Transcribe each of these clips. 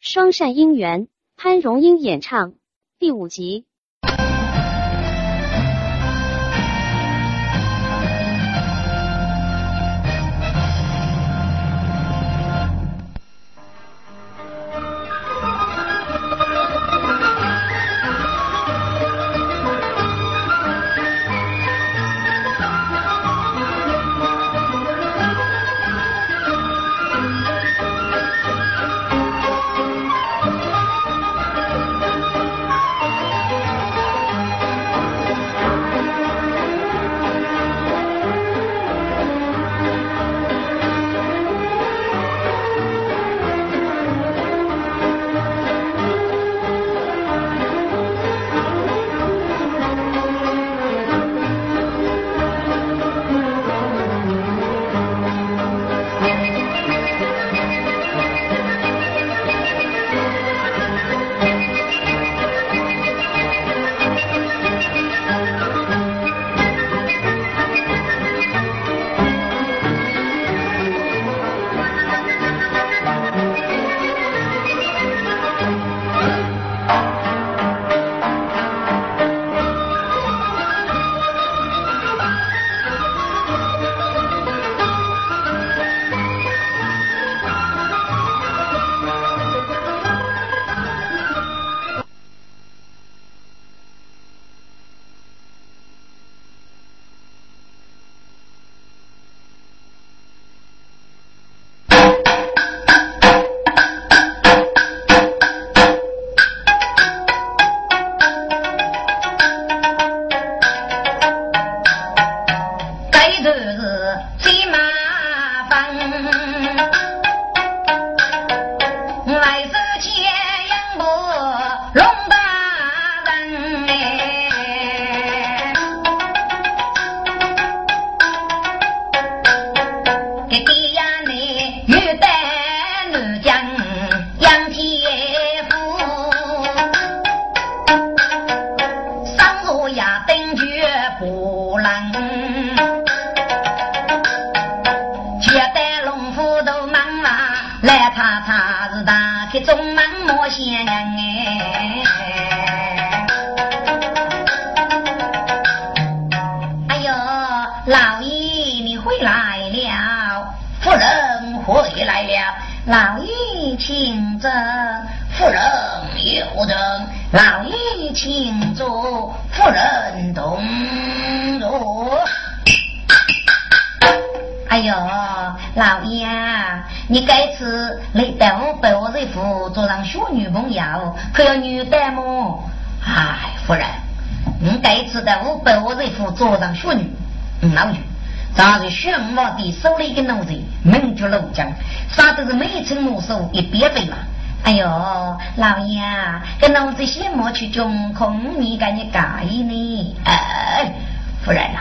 双善姻缘，潘荣英演唱，第五集。做上小女，老女，咱是宣武帝手里一个奴才，名叫陆江，杀的是每层木手一边飞嘛。哎呦，老爷，跟奴才羡慕去中空，你赶紧改呢？哎，夫人呐，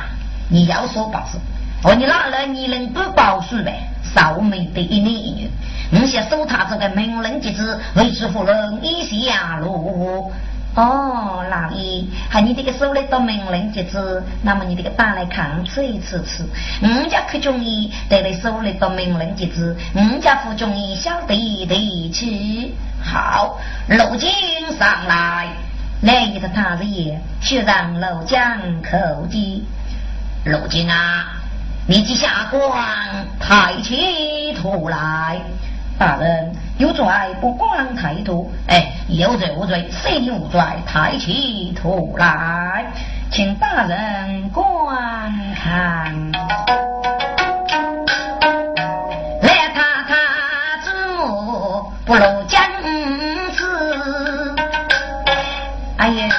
你要说报事，哦，你哪来你能不报事呗？少美的一男一女，你想收他这个名人之子，为之夫人一下路。哦，老爷，还你这个收来到名人之子，那么你这个打来看吃一吃吃。我家可中意带来收来到名人之子，我家不中意小弟弟去。好，陆金上来，来一个大日爷，去让陆江口击。陆金啊！你即下官抬起头来，大人有罪不光抬头，哎，有罪无罪谁无罪？抬起头来，请大人观看。来看看子母不如将子，哎呀，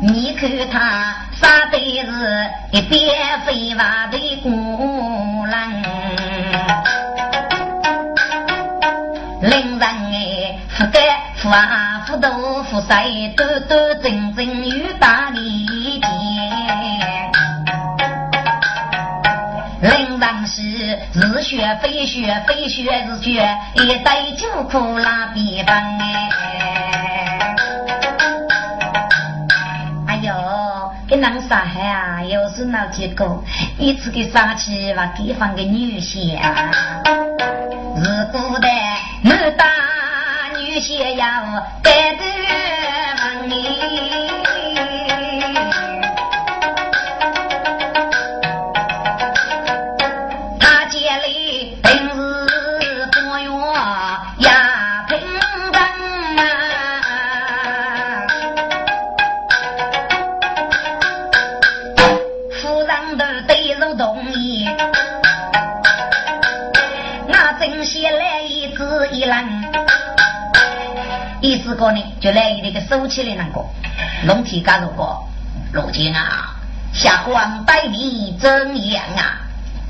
你看他。杀的是一边飞娃的盖福啊福都福谁端端正正有大礼节，令人是是血非血非血是血，一代就苦拉边帮哎呦。给人杀害啊！又是那结果，一次给杀气，把地方给女婿啊！是古代满大女婿要带得问你。个呢，就来一个收起来那个，龙体干如果，如今啊，下官百里怎样啊？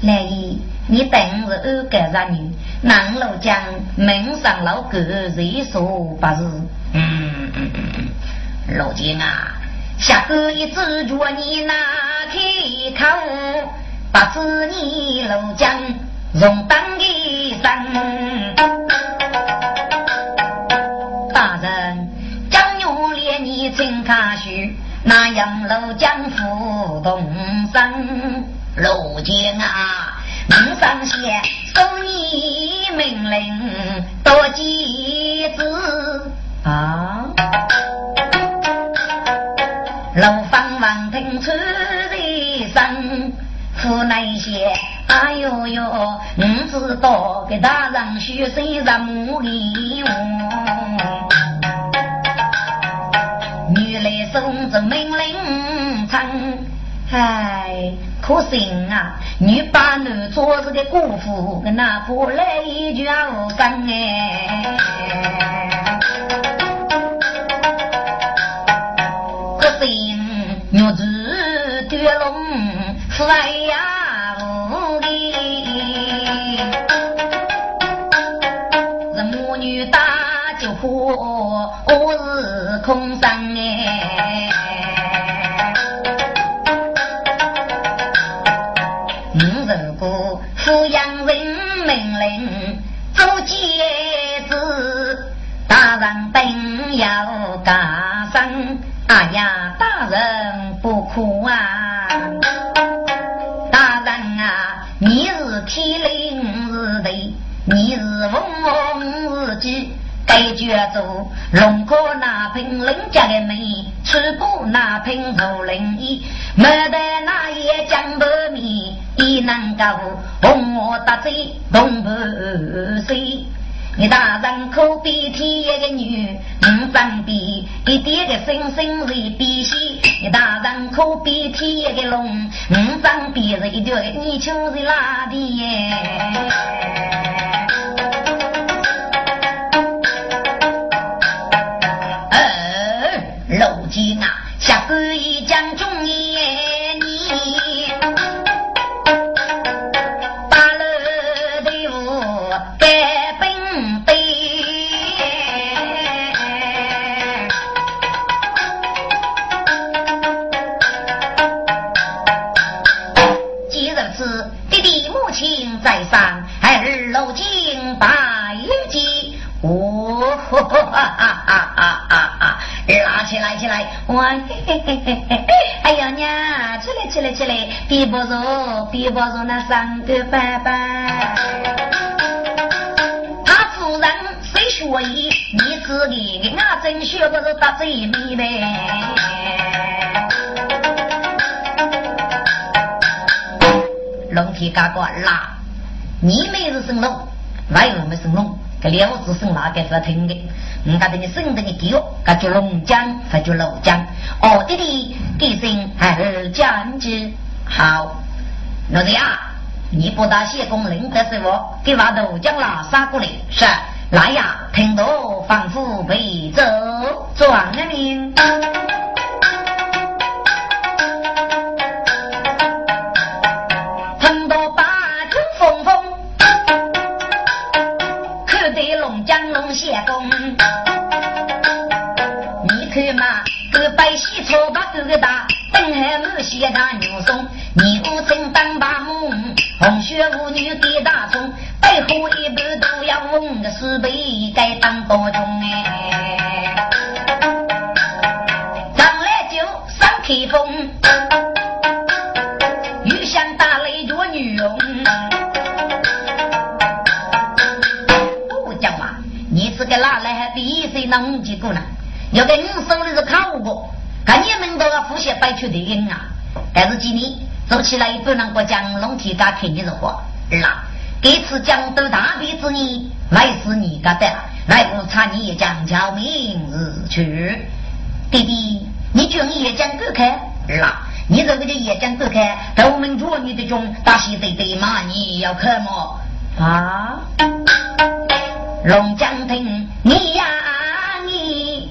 来一，你等是二个人女，南楼江门上老哥谁说不是？嗯嗯嗯嗯，如今啊，下官一直着你拿开口，不知你楼江容当一生。那杨楼江湖动身，如今啊，门上写收你命令多几字啊。楼房王听出人声，府内些哎呦呦，唔知道给大人学谁让母里我。送着命令称，唉，可惜啊，女把男做这个姑父，跟那过来一句无声哎。可惜女子对龙飞呀无力，这母女打就破，我是空山。要加声，哎呀，大人不哭啊！大人啊，你是天灵是地，你是风风是鸡，该觉住龙哥那瓶人家的美，吃不那瓶肉灵衣，没得那一江白米，也能够红我大嘴东不水。你大人可比天一个女，五张比一点个星星是比西。你大人可比天一个龙，五张比是一条泥鳅是拉的耶？哎呀娘，起来起来起来，比不如比不如那三个爸爸。他夫人谁学艺？你自己俺真学不是打嘴妹呗。龙体嘎嘎啦，你妹是生龙，外有没生龙？这两字生哪个是听的？你看，等你生的你丢，那就龙江，那就老江。哦，弟弟，给声还是江子好。老弟啊，你不打谢公林的时候，给把豆浆拉杀过来。是，来呀，听到仿佛被走转了命。草把哥哥打，东海木谢大牛松，你不曾当把母，红血妇女给大葱，背后一半都要问个四辈该当高中哎，上来就上开封，遇想打雷着女佣。个哪来还比谁那五几个呢？要给你手里是考过，看你们都要复习白出的音啊！但是今年走起来不能够将龙体家看你的话，儿啦，这次江都大比之年，来是你家的，来不差你也讲叫名字去。弟弟，你叫你也讲够看儿啦，你这个叫也讲够看，在我们做你的中大西对对嘛，你要看么？啊？龙江亭，你呀你，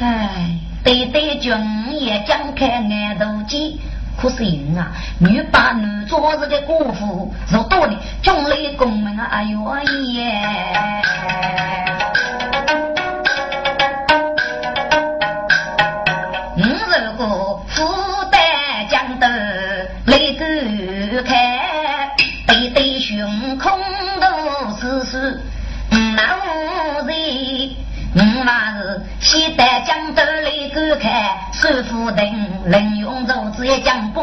哎，对对君也张开眼头鸡。可是人啊，女扮男装这个功夫是多的众雷公们啊，哎呦耶！来观看，守府人人用竹子也讲不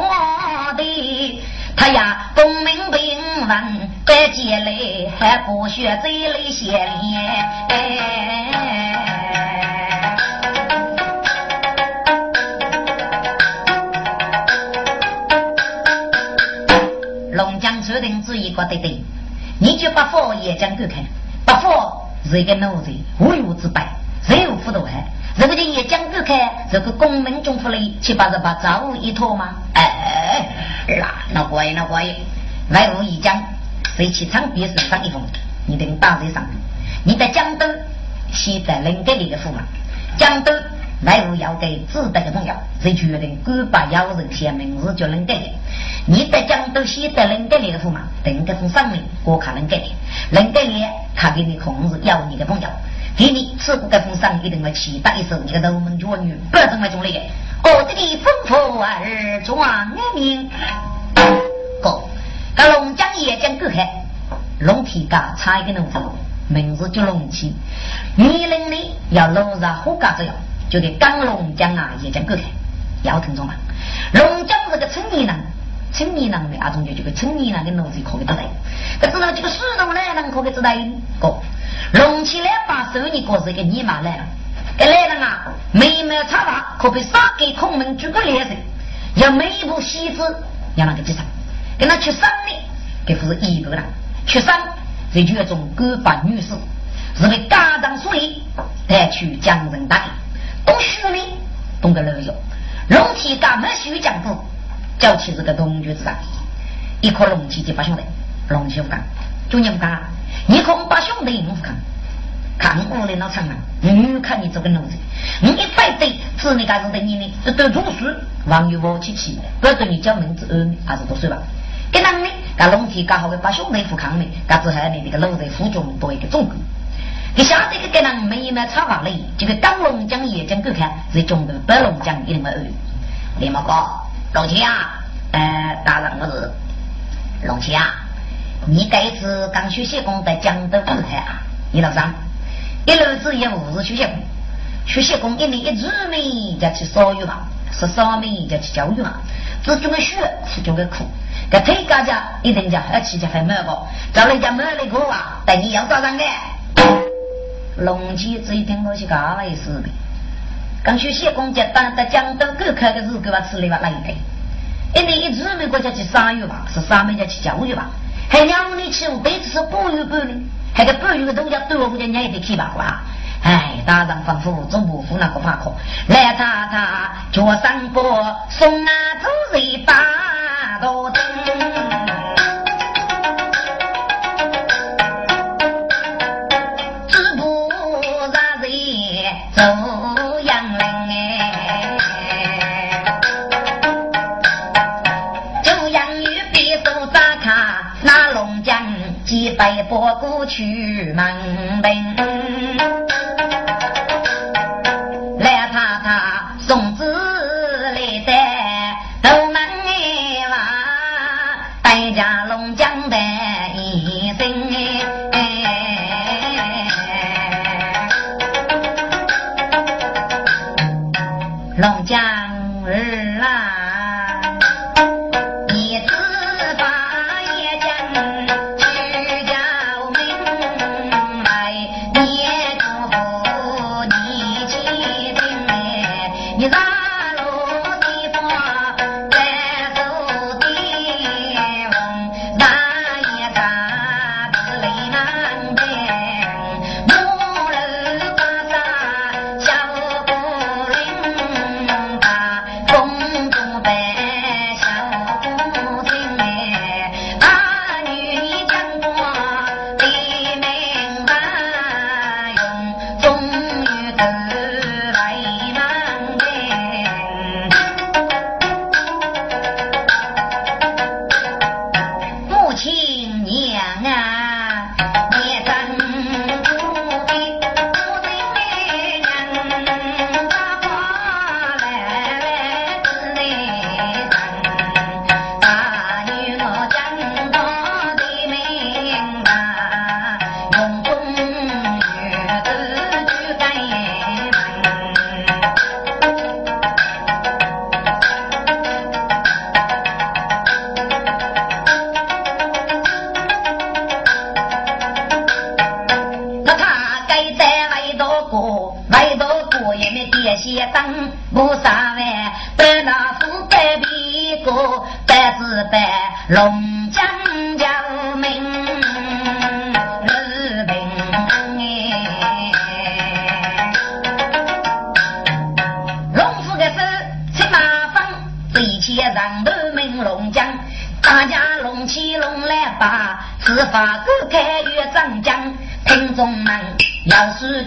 的，他呀功名平稳，百几来还不学这类些哎。龙江注定只一个对对，你就把佛也讲观看，把佛。是一个奴才，无有之辈，谁有福头还？这个就也讲不开，这个公民中福利，七八十八早务一套吗？哎，那那怪那怪，外务一讲，谁去场比试上一封，你等打在上面，你在江都现在能给你的福嘛？江都外务要给值得的朋友，谁决定官把要人写名字就能给的。你在江都现在能给你的福嘛？等这封上面我看能给你，能给你。他给你控制要你的朋友，给你吃不该封赏，一定会期待一首你个龙门脚女，不要这么种的。我的你丰富而壮名，哥，这龙江也将够海，龙体家差一个农夫，名字叫龙七，年龄呢要落上火家这样，就给刚龙江啊也将够海，要听懂吗？龙江是个村里人。青年人的阿种就这个青年人的脑子可以得来，可知道这个树农来人可以知道个，隆起来把手你过是个泥马来了，这来人啊，眉毛插发可被杀给空门举个脸色，要每一部戏子要那个几场，跟他去商的，这不是一个人去商，这就要种各把女士，是为家长所以带去江人打的，懂虚的，懂个乐用，龙体干没虚讲过。叫起这个龙角子上，一颗龙气就把兄弟，龙气不干，就你不干，你可把兄弟不干，看我的那场啊，你看你这个奴才，你一摆对，只你干子的你呢，都读书，网友我起起，不要对你叫名字儿还是多岁吧？跟啷呢？干龙体干好的把兄弟扶康呢，干之后呢那个龙在府中多一个中国。你晓得个跟啷没没插话嘞？这个刚龙江也讲够看，是中国白龙江一定没二，连毛哥。龙七啊，呃，大人我是龙七啊，你这一次刚学习工在江都舞台啊，你老张，一路子也五是学习工，学习工一年一日呢就去少育嘛，十三年就去教育房，只种个学，是种个苦，这推家家一定叫二七就很满个，找人家满的苦啊，但你要找人的。龙七这一天我去干了一事的。刚学习工作，当在江都各开个日给我吃了吧那一堆，一年一日美国家去三月吧，是三美家去教育房，还娘你去我辈子是半月半呢，还个半月的东家对我家娘也得去吧哇，哎，大人吩咐总不服那个法课，来他他脚上坡送啊走人把多拨。过去门，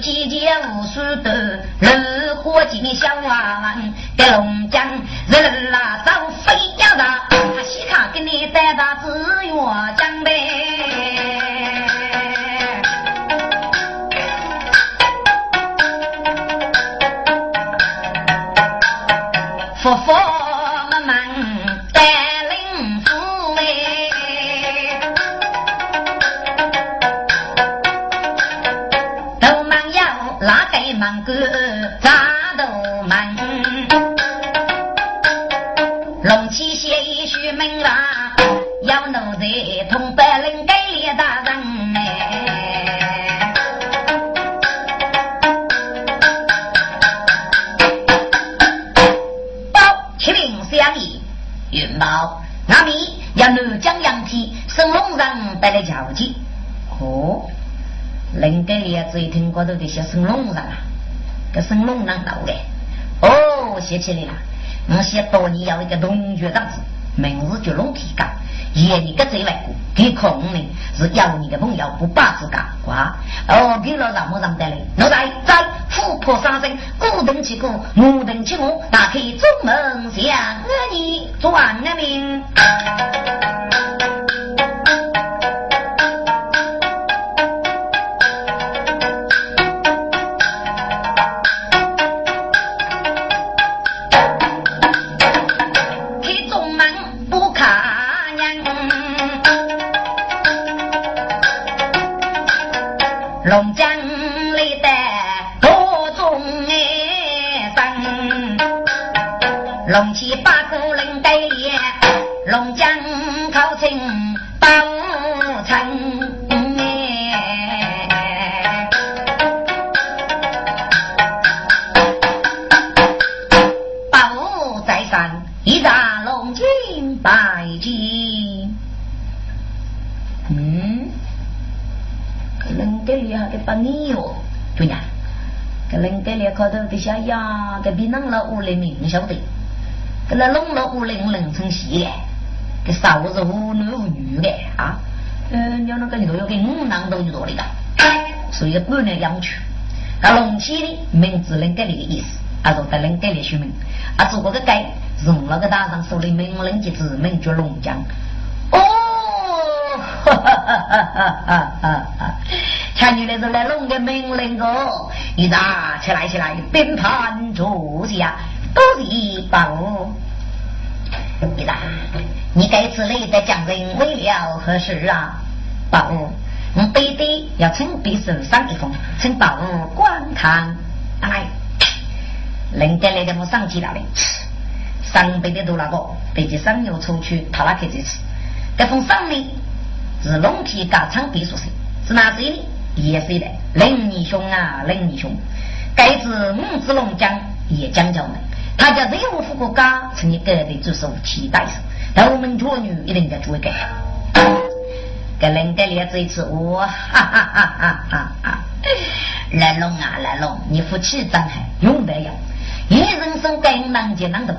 姐姐无数的写起来了，我写多年要一个同学档子，名字叫龙皮岗，爷你个最外给空呢是要你的朋友不把自家挂，哦，给了让我让得来，我在在琥珀山生，古等起古，木等起木，打开中门向你转个命。下呀，给别人了屋里明晓得，给那弄了屋里人成戏嘞，给少是无男无女的啊，嗯，要那个女要给五男都有道理的，所以不能养去。那龙起的名字人家里的意思，啊，说在人家里学名，啊，做过个改，用那个大上手的名人之子名叫龙江。哦哈哈哈哈哈哈！前女的是来弄个命令个，一打起来起来，边盘坐下，都是一宝。一打，你该此类的将人为了何事啊？宝，我非得要请别手上一封，请宝观看。来，人家来的我上去了嘞，上辈的都那个，背起上油出去，他那去这次，这封上面。是龙体加长别墅生，是哪谁呢？也是的，林义兄啊，林义兄，该是五子龙江也江教门，他叫任务副国家，成立各地驻守期待手，但我们绝女一定要注意改。跟人家列这一次，我哈哈哈哈哈哈！来龙啊，来龙，你夫妻真好，永得要，一人生该难解难懂，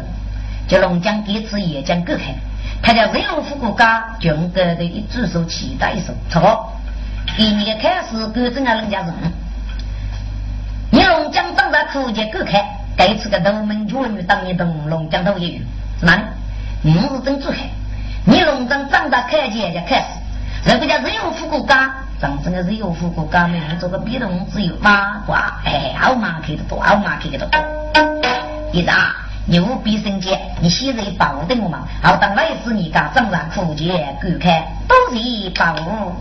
叫龙江这次也将各开。他叫任务副国家，军哥的一只手期待一手，错。第二个开始，各种啊人家人，你龙江长大苦节够开，该次个东门绝女当一等龙江头一语，是哪里？你是真做开，你龙江长大开节就开始，这个叫任务副国家，真正的任务副国家，没做个被动只有八卦，哎，好马开的多，好马开的多，一啊。你务必生节，你现在保定嘛？好，当来是你家正然苦节，顾开都是保。龙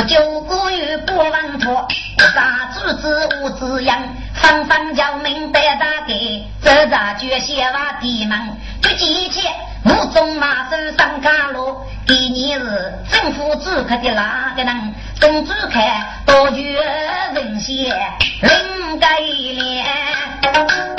九姑与不忘托，我杀子子无子养，方方叫命得大给，这咋决写瓦地门，就几切我中马身上卡路，第二日政府主客的哪个人，政治看多绝人血，人改脸。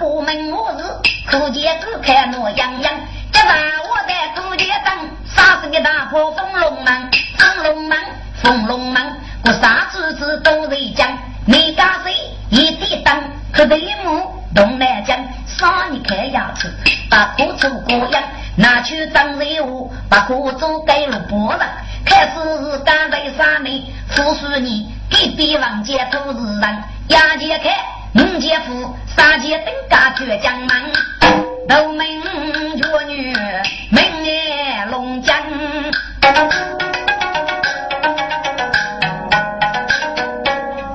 我门我日，苦节子看我洋洋，这把我在苦节上杀死个大破风龙门，风龙门，风龙门，我杀子子都在讲，你家谁一地当，可对木东南江，杀你看牙齿，把苦做过样，拿去当任务，把苦做给了波人，开始是干为啥呢？复数你给别王家都是人，牙杰开。五姐夫，三姐登家绝江门，斗门绝女，门爱龙江。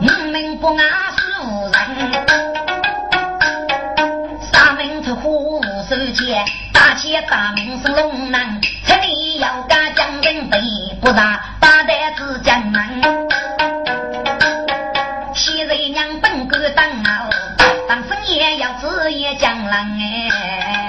五门不爱是无人，三门出虎无手剑，大起大门是龙男，这里要干江人背，不杀也江郎哎，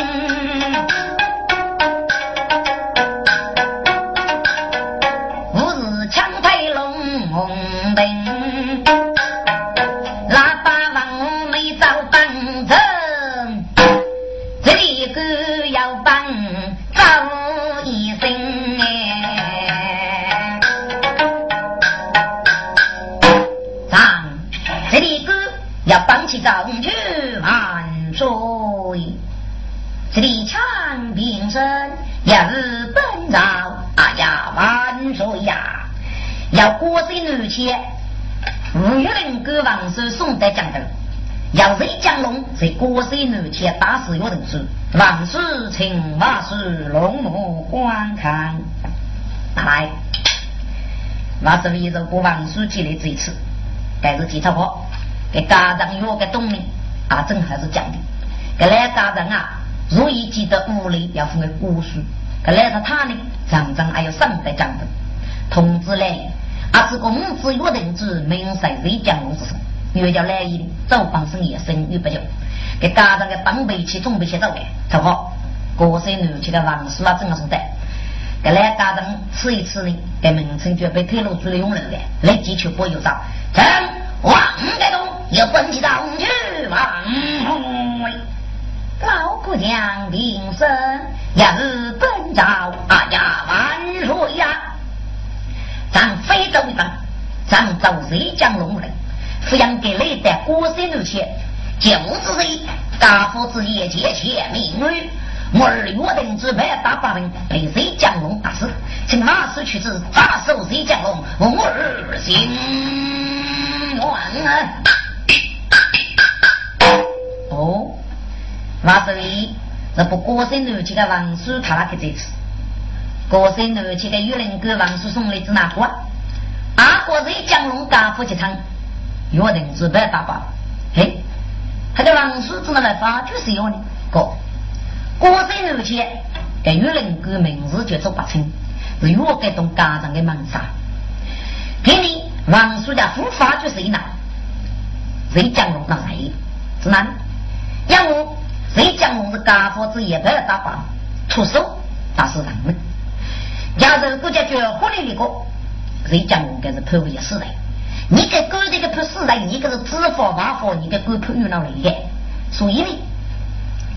日本朝，啊呀万岁呀！要国贼怒气，吴玉林给王叔送得江头，要谁江龙在国贼怒气打死有人说，王叔请万岁龙目观看。来，万岁一着国王书记的这一次，该是几套话？给家长有个动力啊，正还是讲的。给来家长啊，如意记得屋里要分为古书。给来他他呢，常常还有上代讲的。同志嘞，啊，这个母子约定之明赛谁讲龙之声，又叫来意走帮生意生意不久。给家长的帮备去准备些走的，正好。过生女去的王叔啊，正好是在。给来家长吃一吃呢，给名称就被推露出来用人的，立即去播有招。成王该东。要奔起上去，王宏伟，老姑娘名声也是本朝啊呀万岁呀！咱非洲一方，咱走谁江龙人，抚养给你的国生女妾，就是谁大夫子也结前命女，我儿约定之辈大把人被谁江龙打死，请马氏去子扎手谁江龙，我儿心愿啊！哦，那所以这不过生男去的王叔他那个这次，过生男去的玉林哥王叔送来子哪个？阿哥在江龙家夫去唱，约定之白打靶。嘿，他叫王叔怎么来发就是要呢？哥，过生日前，给约人哥名字就做不清，是约给动家长的门杀。给你王叔家夫发就是谁呢？谁讲龙那谁？是哪里？要我谁讲龙是家父子也白打靶，出手打死人们。假如国家绝活的那个，谁讲龙该是判为死人？你给狗这个判死人，你个是知法犯法，你给狗判有哪里的？所以呢，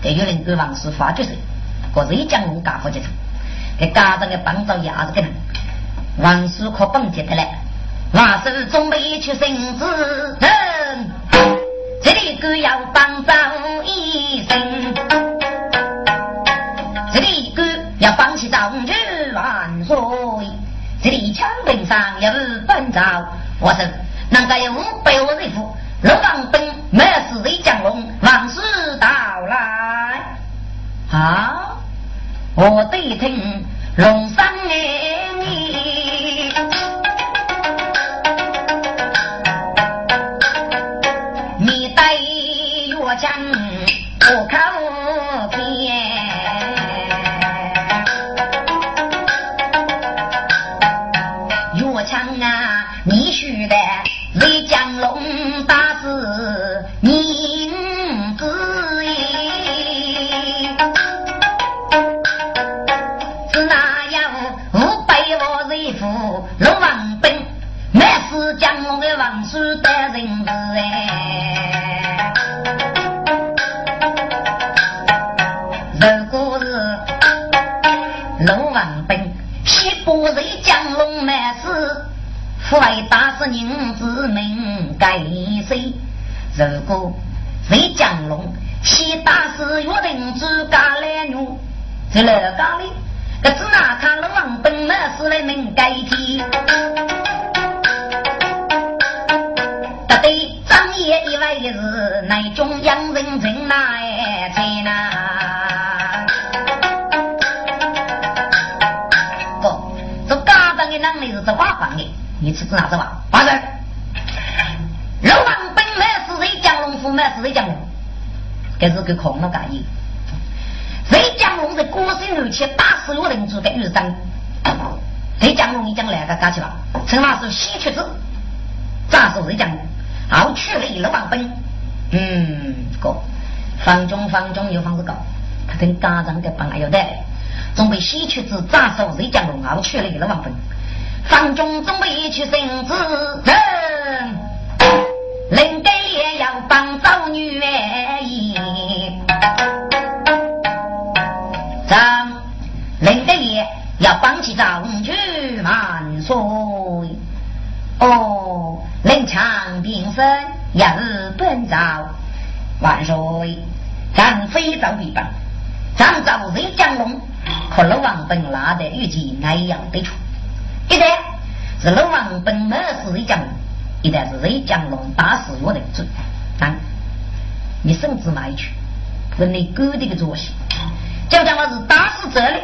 给有人给王叔发就是，或谁讲龙家父就成，给家长的帮着伢子给人，王叔可帮接的嘞。王叔准备去生子，这里狗要帮着一生，这里狗要放弃壮举万岁，这里枪柄上有本招，我说能够有五百万人夫，龙王兵没事谁降龙，王师到来啊！我对听龙山哎。人之命该谁？如果谁江龙先打死约定之家来女，在哪家里？可只拿看龙王本满死来能改替。得对张爷以外的是乃中央人真难才呐。你是做瓦房的，你吃子哪子瓦？八人，龙王本来是谁江龙府嘛？是谁江龙？这是个空了干意。谁江龙在国生六七打死我人做的玉章？谁江龙你讲来个干去了？陈老师西去子，咋说谁江龙？好去了龙王本。嗯，哥，房中房中有房子高，他跟家长的本来要带，准备西去子咋说谁江龙？好去了龙王本。房中准备去生子，人人该也要帮找女儿。张人该也要帮起赵举万岁。哦，人强兵生要本朝万岁。张飞赵必帮，张赵人江龙，可老王本拉得预计挨要得出。一代是龙王本没是瑞江龙，一代是瑞江龙打死我的主。但你甚至买去，是你狗的个作息。就讲我是打死这里，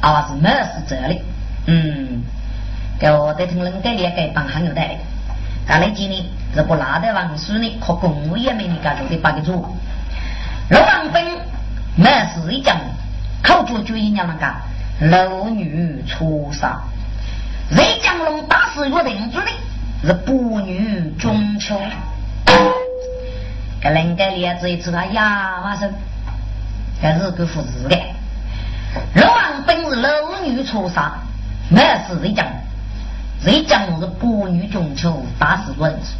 啊是没死这里。嗯，给我得听人给你给帮很有道理。干来几年是不拿得王叔呢？可公务员没你干做的八个主。龙王本没是瑞江龙，口主就一样那个老女出杀。雷江龙打死约定主的是不女中秋，这人家连子一次他哑巴声，这是个副字的。龙王本是老女出杀，没是雷江龙，雷江龙是不女中秋打死约定主。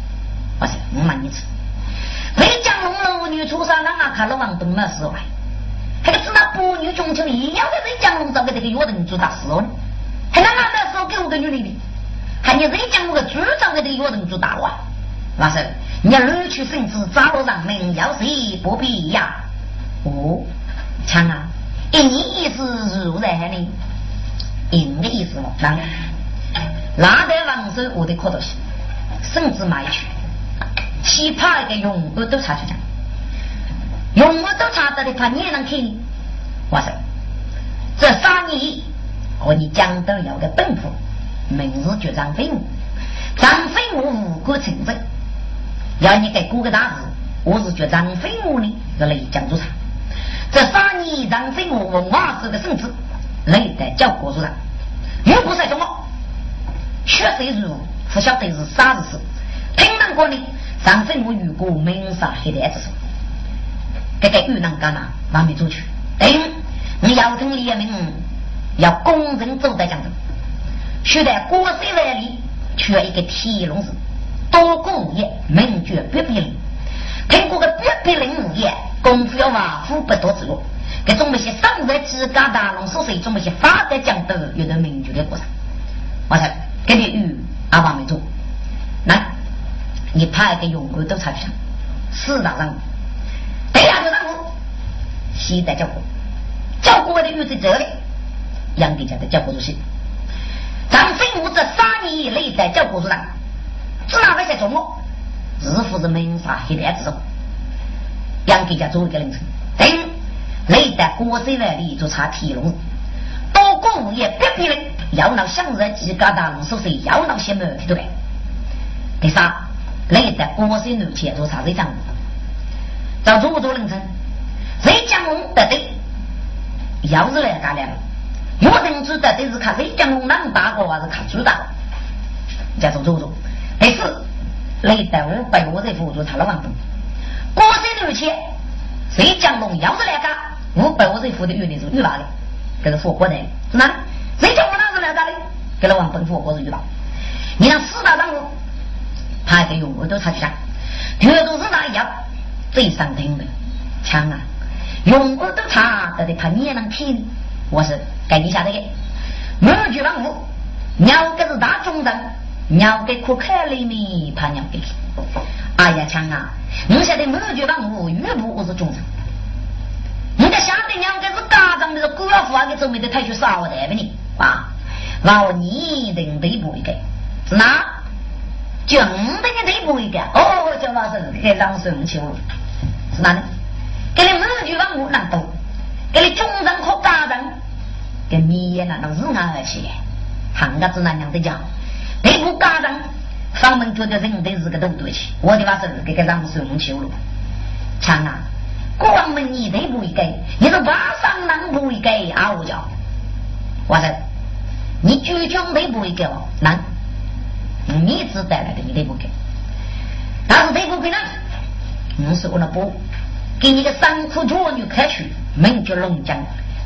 不是，我问你次，雷江龙老女出杀，那俺看龙王本没死完，还个知道不女中秋一样的雷江龙找个这个约定主打死哦。还那那时候给我个女的的，还你人讲我个主张的这个约定做大话，老师，你要二去生子，早了让命，要谁不必呀？哦，强啊！你意思如何呢？你的意思哦，那拿得王手我的可多些，甚至买去，奇葩一个用我都查出来，用我都查到的话，你也能看。我说，这三年。和你江都有个本府，名字叫张飞武。张飞武无辜成真，要你给过个大事，我是觉张飞我呢是雷江主场。这三年张飞我文化是个圣子，雷在叫国主上，又不是什么，确实如不晓得是啥子事。听闻过呢，张飞我遇过门杀黑带之事，这个遇难干呐，完美做去。等你要听李明，要公正走在江头，须在国水万里，缺一个铁笼子。多功业，名绝必必灵。听过个必必灵无业，功夫要瓦夫不多之路。给中么些上在几嘎大龙所说，中么些发展讲的，有的名绝的过程。我操，给你与阿王没做，来，你派个勇官都查去四大任务，第二个任务，西在教国，教国的玉在这里，杨帝家的教国主席，张飞武这三年以内在教国主上。是哪个在做我？日复是门杀黑带之中，杨给家做一个凌晨，等雷在国水外里做查铁笼，多过物业别别人要闹向日几疙瘩龙首是要闹些毛皮都来。第三，雷在国水路前做查水账，找做做凌晨，谁将龙得对？要是来干了，我等知得对是看谁将龙能大个还是看猪大？叫做做做。第四，雷德五百我在辅助他了王东，国水路前，谁将龙要是来干，五百我在辅的原理是预报的，这个火锅的，是哪？谁讲我那是来干的？给了王本火锅是预报。你让四大任务，他给用我都查去下，绝都是那一样，最上听的枪啊，用我都查，都得怕你也能听。我是给你下的，每句任务，鸟个是大中等。鸟给可开里面，怕鸟给。哎呀，强啊！你晓得每句万物，越不我是中人。你的晓得鸟给是家长的官府啊，给准备的太去少的不你啊？老你定得不一个，是哪？就五等你得不一个。哦，叫老师给老师们求，是哪呢？给你每句万物难读，给你中人和家长，给你也那能日安而起，汉家子那样的讲。内部家长上门觉得人都是个都对起，我的话是给个让水门修路。强啊，关门你内部一改，你是晚上能不一改啊？我叫，我说你居中内部一改哦，难，你只带来的你内部改，但是内部改呢，我是我那不给你个三苦弱女开去，名叫龙江。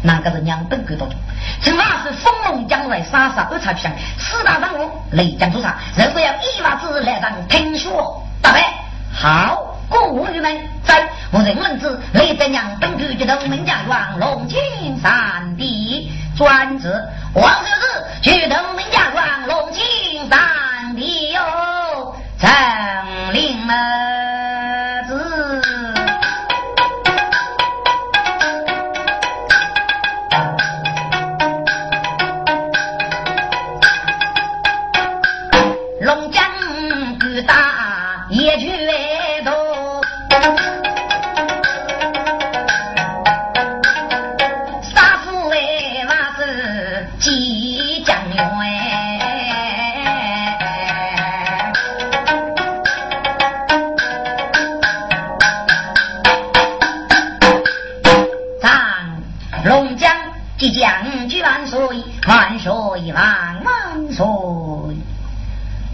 那个是两本鬼多种，请那是风龙将来杀杀二差枪，四大任务雷将出场，如果要一发子来当听说，大白好，古人们在我人文子雷在两本鬼的龙门将王龙青三弟。专职，王日子举东门将王龙青三弟哟，成令们。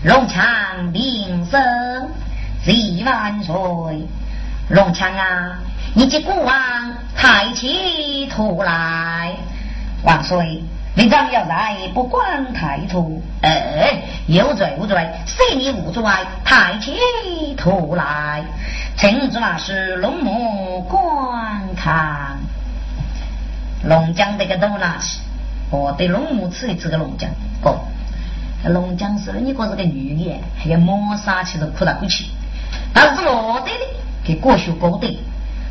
龙枪兵声，几万岁！龙枪啊，你接国王抬起头来，万岁！你张要来，不管抬头。哎，有罪无罪，谁你无罪？抬起头来，臣子那是龙母观看。龙江这个都拿去，我对龙母吃一吃个龙江，龙江说你个是个女的，还要磨砂其实苦大苦气，但是我的呢，给过学过的，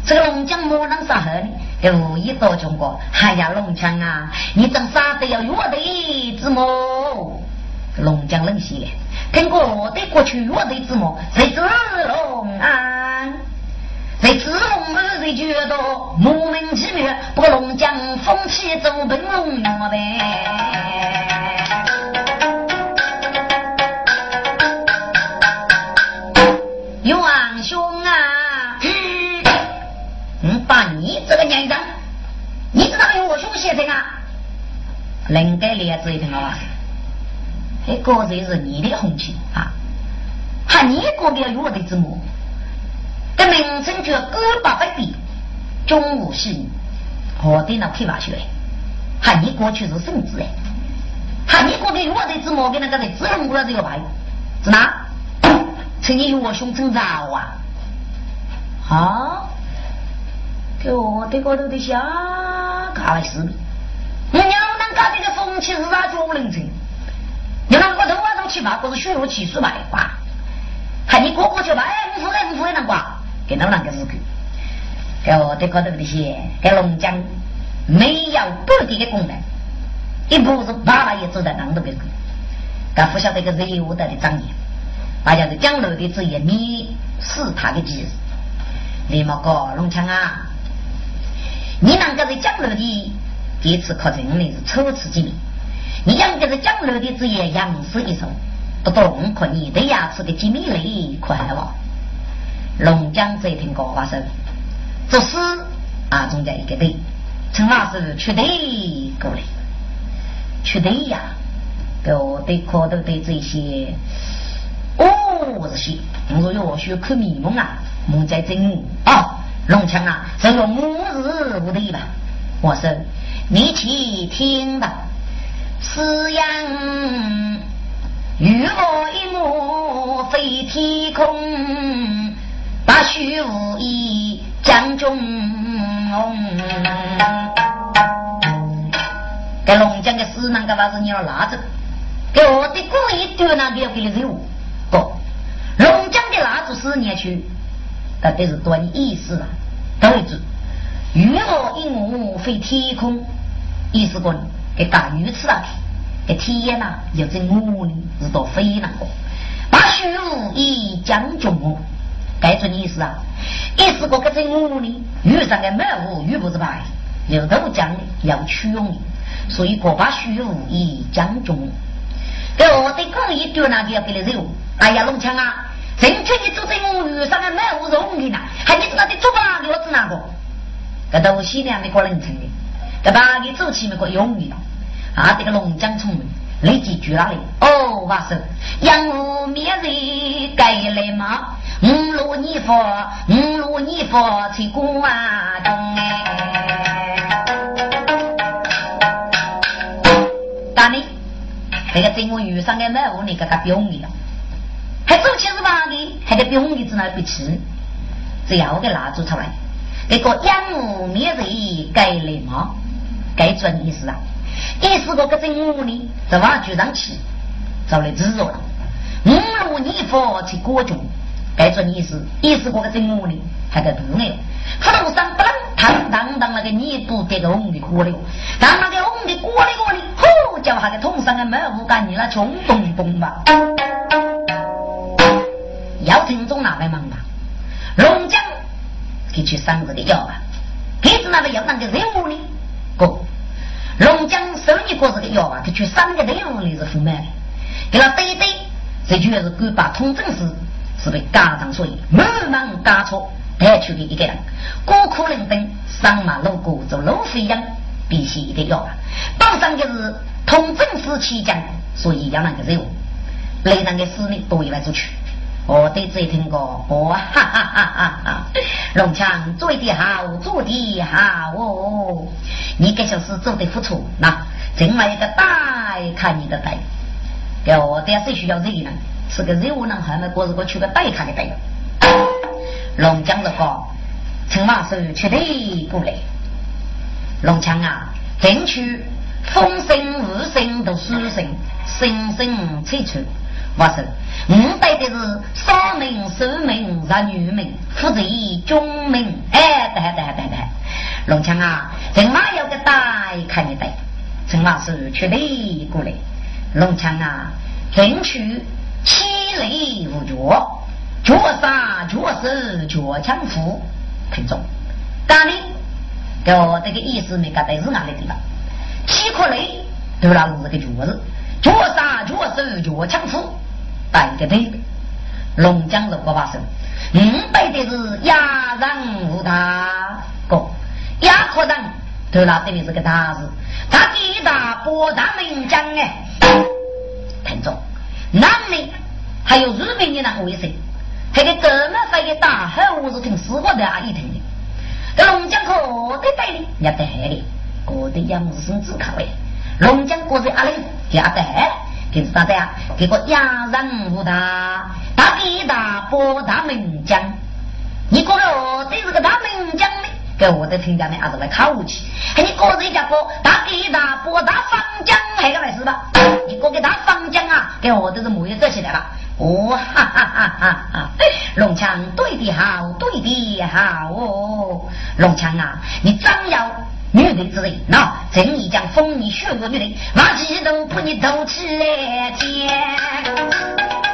这个龙江磨能啥喝呢？给无意多中国，哎呀龙江啊，你真啥都要弱的子么？龙江冷血，听过我的过去弱的子么？谁知龙安？在自龙二人觉得莫名其妙，不过龙江风起走奔龙院呗。个年长，你知道有我兄写的啊？人该连这一点了吧？这个才是你的红旗啊！哈，你过个月的之母，这名称叫“哥八百比中午是”，我的那批娃学的。哈，你过去是甚至哎？哈，你过个我的之母，跟那个人只用过了这个牌，是哪？曾经有我兄真早啊！好、啊。给我的高头的下卡来死！你娘能搞这个风气是啥叫人情？你那个头晚上去吧，或是血肉气数吧，挂。看你哥哥去吧，哎，五夫人五夫人能挂，给那两个日子。给我的高头的些，给龙江没有本地的功能，一步是爸爸也走在那头边。敢不晓得个人物的的长眼，大家是江楼的职业，你是他的技术。李茂哥，龙强啊，你啷个在江楼的？这次考证的是初次见面，你养个是江楼的职业，杨氏一手，不懂可你的牙齿的机密嘞，可还哇？龙江这听高话说，做事啊，中间一个对，陈老师缺对过来，缺对呀，给我对考的对这些，哦，这些，我说要学看迷蒙啊。梦在真啊，龙强啊，这个母日无对吧？我说你去听吧，此样雨落一幕飞天空，把虚无意将中。给龙江的诗那个把子你要拿走，给我的故意丢那个要给你肉不？龙江的蜡烛是你去。那都是多的意思啊，倒一句，鱼儿一目飞天空，意思讲给打鱼翅啊，给天呐，有这母呢是多飞那个，把虚无以将中我，该做意思啊，意思讲给这母呢，遇上个满物鱼不是白，有都讲要取用的，所以我把虚无以将中，给我的故意丢那个要给你肉，哎呀弄枪啊！人劝你做这我遇上个满屋容的呢，还你知道的做吧？我是哪个？这都西凉的个人称的，这把你走起那个容易了。啊，这个龙江聪明，立即举那里。哦，哇塞，杨屋灭人该来吗？五路你佛，五路你佛，吹鼓啊咚哎！大妹，这个真我遇上个满屋，你给他表你了。还走起是吧？的，还得比红的子那不吃，只要我给蜡烛出来，那个养母灭人该来吗？该转意思啊！意思个个真我呢，在瓦具上去，找来制作了。五路泥佛去过中，该转意思，意思个个真我呢，还得读呢。他路上不啷当当当那个泥土给个红的锅里，当那个红的锅里锅里，呼叫他的桶上的满屋干你那冲咚咚吧。要听中哪位忙吧？龙江给去上这个药吧，给子那个要那个任务呢？哥，龙江收你过这个药啊，他去三个任务呢是负面给他对对，这就是官把通政事是被家长所以满满家错带去的一个人，孤苦伶仃上马路过做路费样，必须一个药啊。榜上就是通政事期间，所以要那个任务，雷上的事呢多一万出去。我对这听过，我哈哈哈哈哈！龙强做的好，做的好哦！你这小事做的不错，那另外一个大看你的带，给我的是需要人呢，是个任务呢，还没过是我取个带看的带。龙江的话，陈马是绝对过来。龙强啊，争取风声雨声都书声，声声催促。我说，我带的是少名、守名、杀女名，负责军名。哎，对对对对，龙强啊，陈马有个带看一带，陈老师确立过来。龙强啊，争取气力无脚，脚杀脚手脚枪斧，听众，大力，给我这个意思没搞对是哪里地方？气可累，都那是个脚子，脚杀脚手脚枪斧。带个对，龙江的国发生，五百的是压人无大个，压可人头那对面是个大字，他地大波大名将哎，听着，南面还有日本的那个卫生，还给哥们发给大海，我是听四个的阿姨听的。这龙江可得带的，也带的，过得也不是孙子口味。龙江过在阿里也带，给是啥子呀？给个压人武大，大给大波大名将。你过了这是个大名将的。给我的听讲呢，还是来考武器。哎，你过这家伙打给大波大方将，还个来是吧？你过给大方将啊，给我都是木有这起来了。哦，哈哈哈哈哈！龙枪对的好，对的好哦。龙枪啊，你张要女人之人，那正义将风你血肉女人，马几都把你头起来见。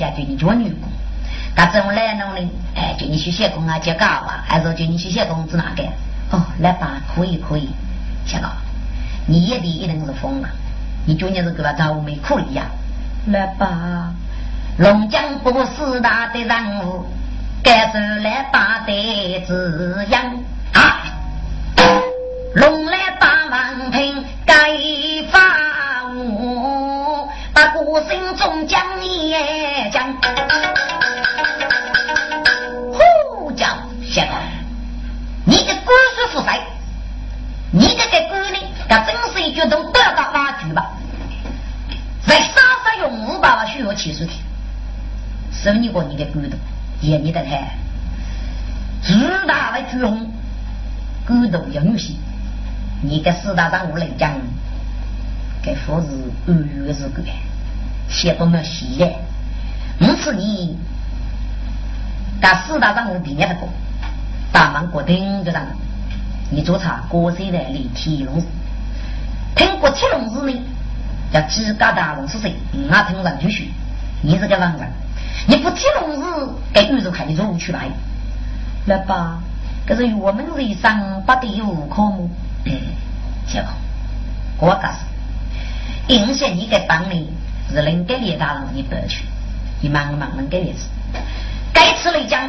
家就你做女工，他怎么来弄呢？哎，叫你去写工啊，接岗啊，还是叫你去写工资哪个？哦，来吧，可以可以，下岗，你也得一定是疯了，你今年是给他倒霉可以呀？来吧，龙江不是大的人物，该是来把的滋养心中将也将。呼叫小哥，你的官是负谁？你这个官呢？他真是一举动得到挖掘吧？在杀杀用五百万需要起诉的，是你过你的官动，也你的看，自大的举红，官动要女性。你个四大长物来讲，该父子二月日个，写多么细嘞？因此你，把四大长物毕业的过，大忙过顶就让你做茶过岁的立天龙，听过七龙日呢，叫几家大龙是谁？那听人就说，你是个王人，你不七龙日，该宇宙看你走去来，来吧，可是我们人生不得有可目。结果我告诉你，应县你给帮你是能给你大人你不去，你忙忙能给你吃。该吃的讲，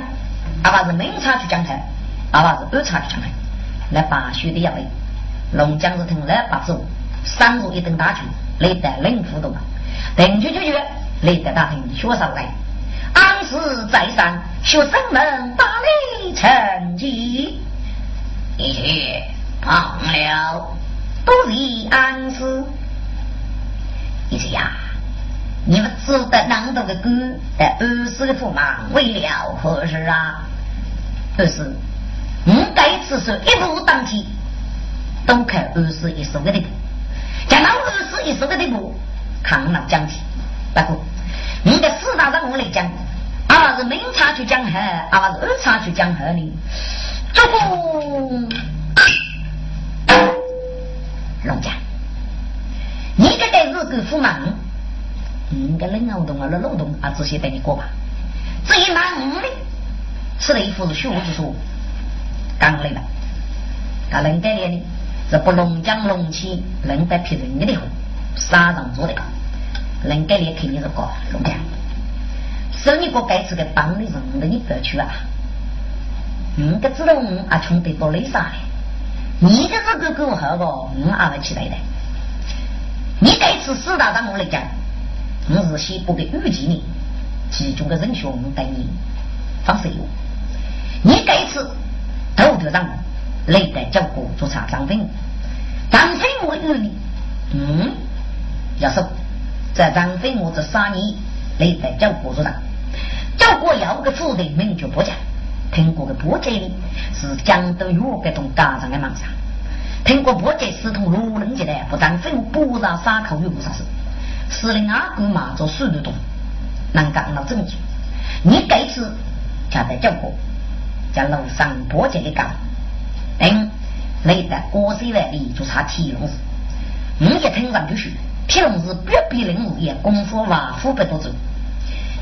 阿爸是明茶去讲台，阿爸是暗茶去讲台，来把学的要位，龙江是听来把走，三入一顿大局，累得冷糊涂，等去就去，累得大厅学上来。安时在上，学生们把礼成绩，一切胖了，都是安时。一些呀，你们知得那多的歌，在二十的驸马为了何事啊？二是，我该次是一步当起，都看二十一首的地步，讲到二十一首的地步，看那讲起，大哥。你的四大人物来讲，阿是明察去讲和，阿是二察去讲和呢。这个龙家，你这个日狗夫忙，你个冷劳动啊，那劳动啊，这些带你过吧。至于忙的，吃了一副是学子书，刚来了，他能改练的，是不龙江龙起，能得批人的货，沙上做的。能改你肯定是高龙江，是你个该次的帮的人的你不要去啊！嗯，个知道我啊穷得多累啥嘞？你个这个够好个，我阿不期待的。你该吃四大长我来讲，我是西部的预计你，其中的人选带你放水路。你该次头头上累得叫过做茶张飞，张飞我预你，嗯，要是。在张飞我这三年，你在教国主上，教国有个副的名叫波家，听过个波家呢，是江都有个同家长的忙上，听过波家是同罗人杰的，不张飞我不让杀口又不啥事，司令阿哥嘛做速度多，能干到政治，你这次加在教国，在楼上波家的岗，等你在国税外里做啥体用事，你一听上就学。铁笼子别比人物也功夫万夫不多走。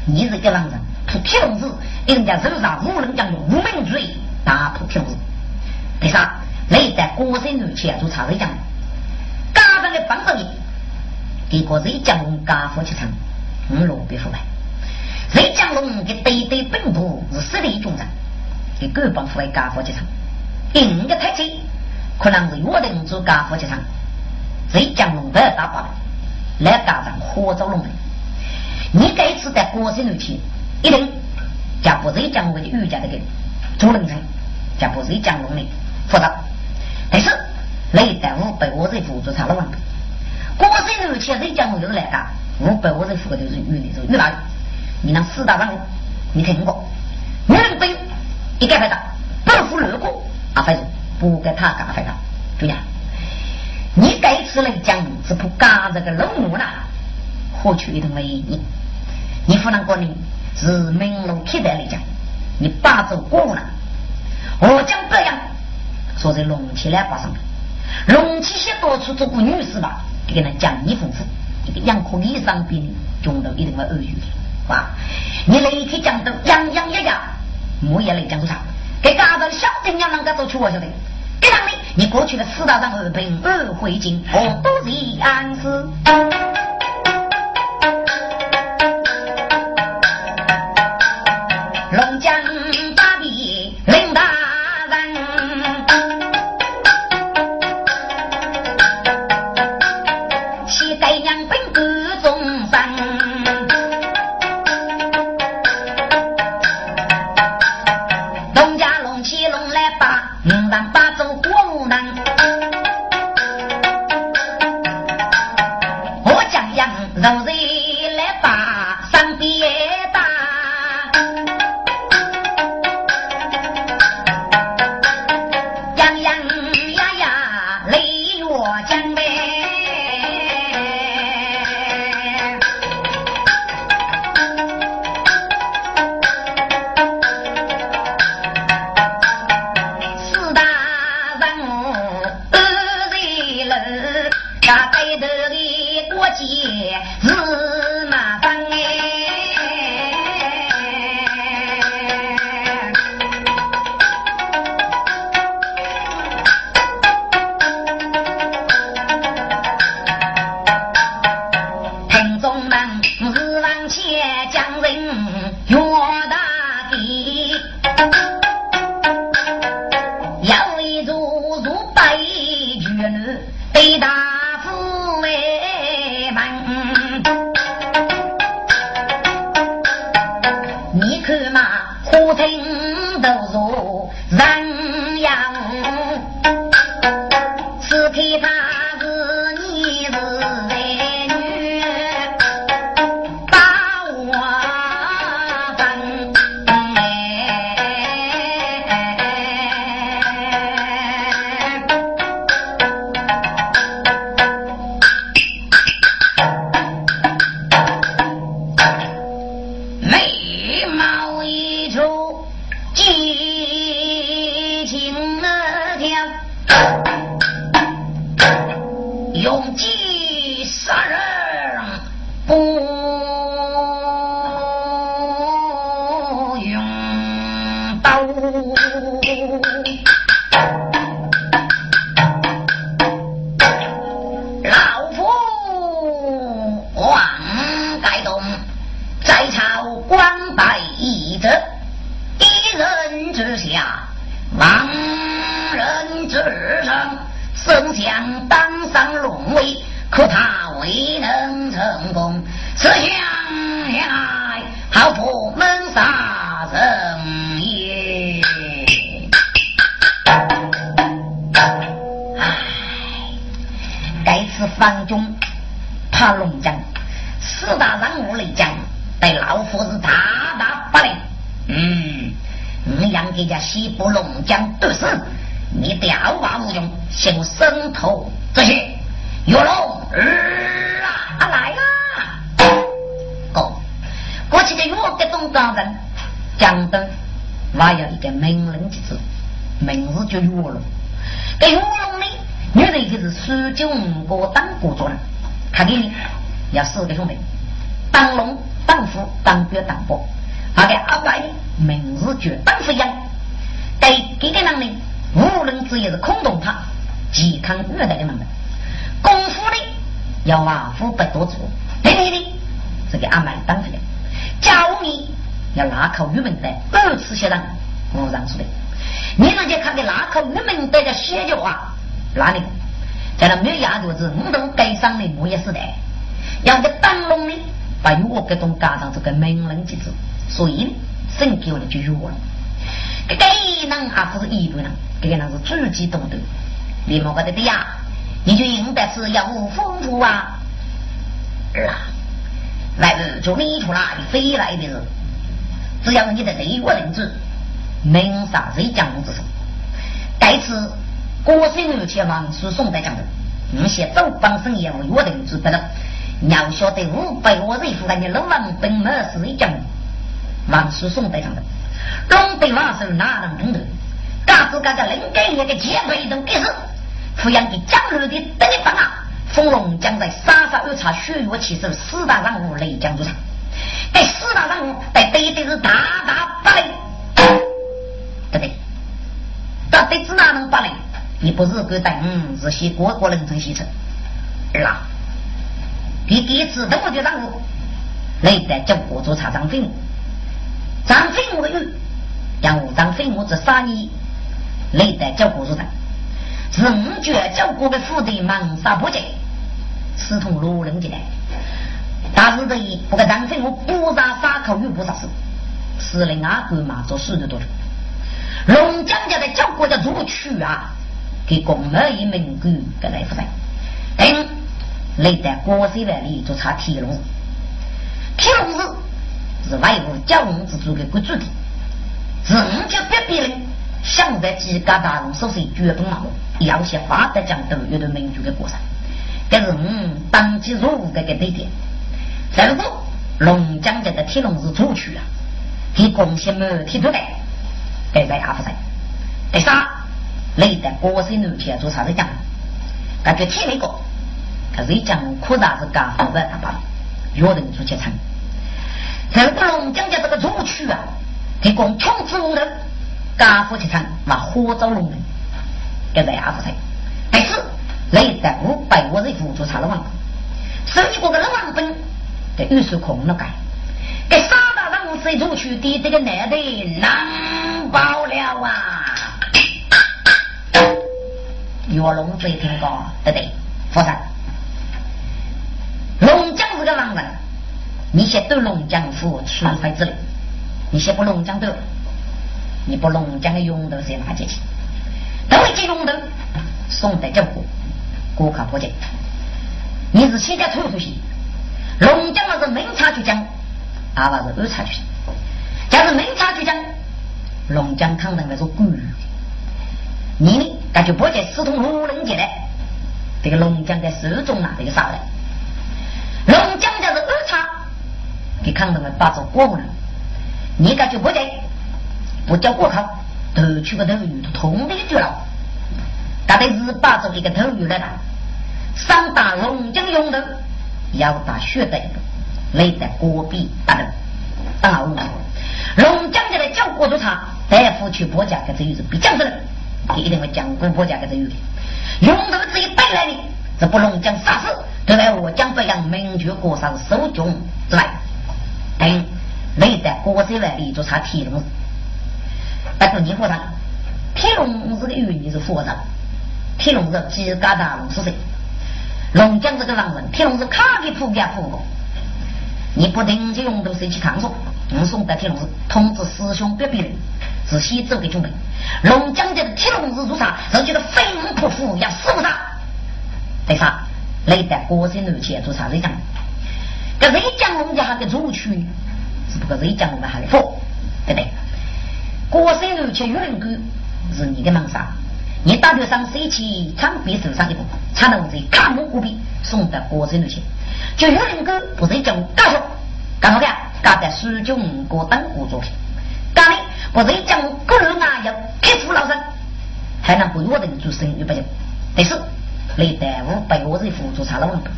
你是一浪人，破铁笼子，人家手上无人讲无名罪，打破铁笼子。第三，你在国身女前做茶水讲，家长的帮着你，给个谁讲龙家父去唱，五路别腐败。谁讲龙给对对本土是实力军人，给各帮父为家父去唱，应个太极可能是约定做家父去唱，谁讲龙不要打败。来打仗火着龙门，你这次在国身里去，一定加不是讲我的瑜伽的个主人称，加不是讲龙的负责。但是雷带五被我这辅助差了万倍，国身里去谁讲我就是来打，五百我这辅助就是鱼的，就是鱼哪你那四大人物，你听过？女人兵一该拍打，不服六个啊，反正不给他干拍打，注意。你该次来讲是不嘎这个老母啦，获取一顿为你，你湖南过年是明路开代来讲，你八州过了，我将这样，说在龙起来发生龙起些多出做个女士吧，给他讲义丰富，这个养科医生比你中到一定会恶语的，哇！你来去讲都洋洋一呀，我也来讲多长，给家长小姑娘能够做出我晓得。给他们，你过去的四大人二平二回京，我都是安师。只配他是你是口玉门的二次学人，我让出来。你人家看的那口玉门的叫写脚啊，那里在那没有牙肚子，五都街上的我也是的。要个当龙呢，把我给东加上这个名人机制，所以省给我的就弱了。这个人还不是一般人，这个人是自己懂得。你莫觉得的呀，你就应该是要丰富啊。儿啊，来日就你出来飞来的人。只要你的内国人子能杀谁将之手，该次国姓有钱王是宋代讲的，你些走帮生业务我的子不能。你要晓得五百我人负担的龙王本没是一将，王是宋代讲的，龙对王是哪能能得？嘎子嘎个能给一个结辈都给是，抚养给江流的得力帮啊！丰隆将在沙沙二叉血月起手四大人物雷将主场。在四大人物，在对的是大大八雷，对不对？到底是哪能八雷？你不是个等，是些各国人真西城。二郎，第第一次等我就让我来得叫国主查张飞木，张飞木的玉，让我张飞木这三年来得叫国主长，是五绝叫国的府邸忙杀不尽，刺痛罗人进来。大是这一不过张飞我不杀杀口又不杀死，司令阿哥嘛做事的多了。龙江家的教国的主曲啊，给公门一门官给来福在。等来在国税万里做查铁笼子，铁笼子是外部交通之主的国主的，是五家别别人想在几家大龙手里绝不马虎，要些发达讲都有的民族的过程，这是嗯当即入伍的个对点。这个龙江家的铁笼是主曲啊，给贡献满铁多的，给在阿福山。第三，雷的国税农田做啥子讲？感觉铁那个，可是讲扩大是干好的，他把约人出去唱。这个龙江家这个主曲啊，给供穷子龙人，干夫去唱，那火造龙人，给在阿福山。第四，雷的五百五十户做啥子王？手一个个老王本。这玉树空了该，给三大人谁出去的这个男的难保了啊！岳龙这一听讲，对对，佛山龙江是个狼人，你先对龙江府出牌之类，你先不龙江的，你不龙江的用头先拿进去，等会进用头送得这过，过卡破解，你是。现在退出去，龙江那是。明察去讲，阿爸是。二察去讲，假如明察去讲，龙江康人来说鬼。你呢？那就不在四通五人节了。这个龙江在手中啊，这个啥嘞？龙江家是。二叉，给看到们把做过了。你感就不在，不叫过考，头去个头鱼，通的去了。他的是把着一个头鱼来打，上打龙江勇头，要打血的，累得戈壁打的打雾。龙江的来叫过多茶？大夫去婆家给这鱼是比江子人，一定会江过婆家给这鱼。勇头只一百来的，这不龙江杀死，对外我江北洋明确过上手重之外，等累得戈壁来立足茶提了。那就你负担。天龙这个寓意是佛的，天龙是鸡嘎达龙是谁？龙江这个狼人，天龙是卡给铺盖铺过。你不听就用都谁去抗诉？你送到天龙是通知师兄别别人，仔细走给准备。龙江这个天龙是做啥？人觉得飞龙破虎要死不杀，对啥？雷的国生路前做啥人讲？个人讲龙家还个主区，只不过人讲龙家还个货，对不对？过生日前月歌是你的忙啥？你大头上收起，长鼻手上一部，长头子看我无比，送到歌声里去。就月林狗不是讲干搞笑？干啥的？干在苏州五个当工作的。干的不是叫个人啊，要克服老生，还能不我的做生意不行？但是你耽误被我人辅助差了问题，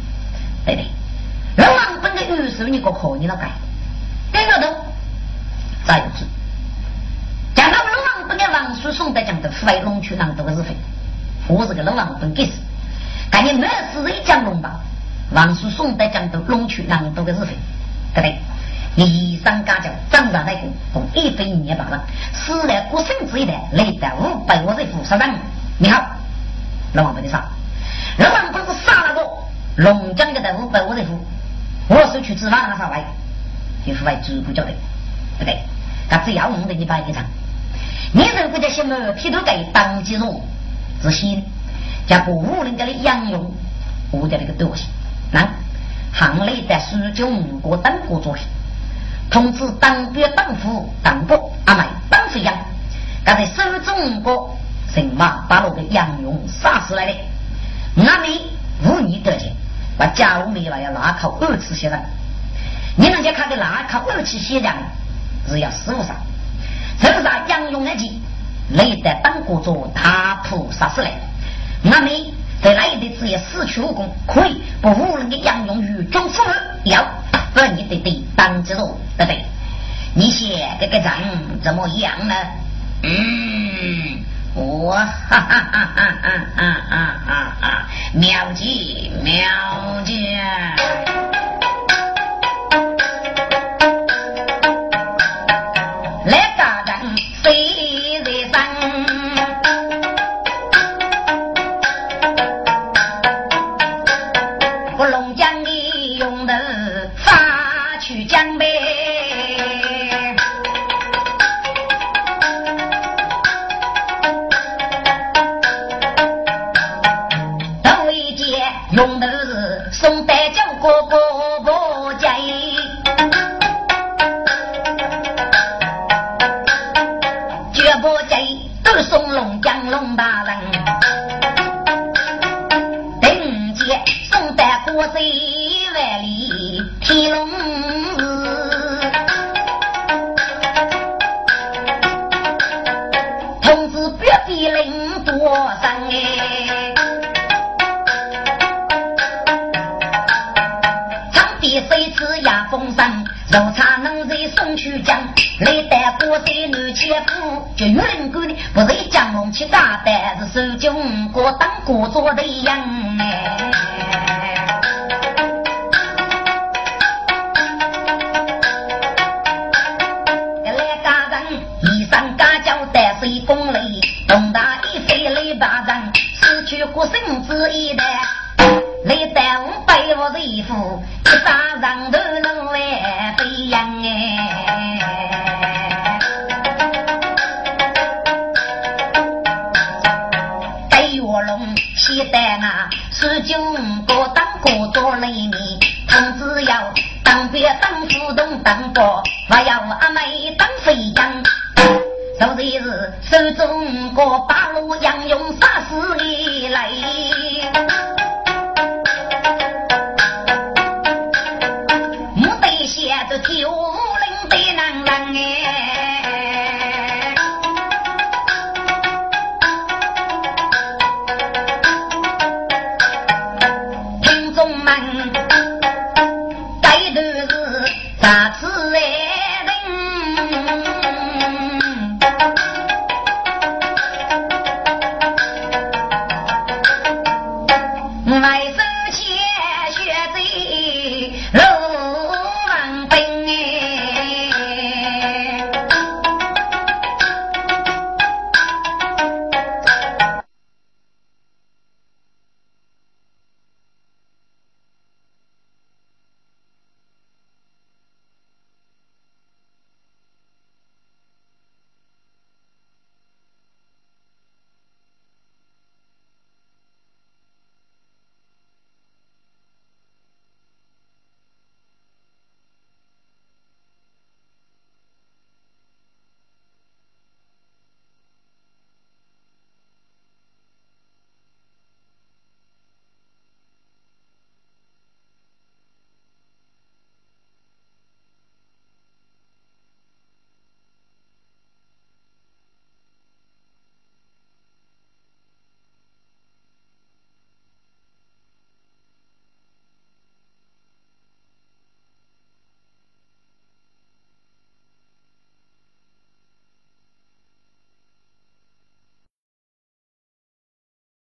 对的。人王本的时候，你个可你了该？该月头再有次。家王叔送的讲的飞龙去上都是飞，我是个老王不给死，感觉没有事一讲龙吧，王叔送的讲的龙去上都是飞，对不对？一上家教，长大那个一百年罢了，死在我孙子一代，累得五百五十副十人。你好，老王不给杀，老王不是杀了个龙江的五百五十副，我是去吃饭那啥玩意，就是外祖顾叫的，对不对？他只要我们的你摆一场。你如果在什么批头给当机用，是先将不无人家的养用，我的那个东西，那行内在苏军国当国作品。通知当兵当副当部阿妹当副养，刚才手中个神马把那个杨勇杀死来的，阿妹无疑得见，把家务没了要拉靠二次血战，你人家看的拉靠二次血战是要死无上，这个啥杨勇那集，累得当国做大屠杀死来，我们在那里的职业死去武功，可以不无人的杨勇与中父要。不，你得得当之路，对不对？你写这个账怎么样呢？嗯，我哈哈哈哈哈哈哈哈哈，妙计妙极。期待那十九个当国做雷米，同志要当兵当副东当官，还要阿妹当飞将。昨日是手中个八路杨勇杀死你来，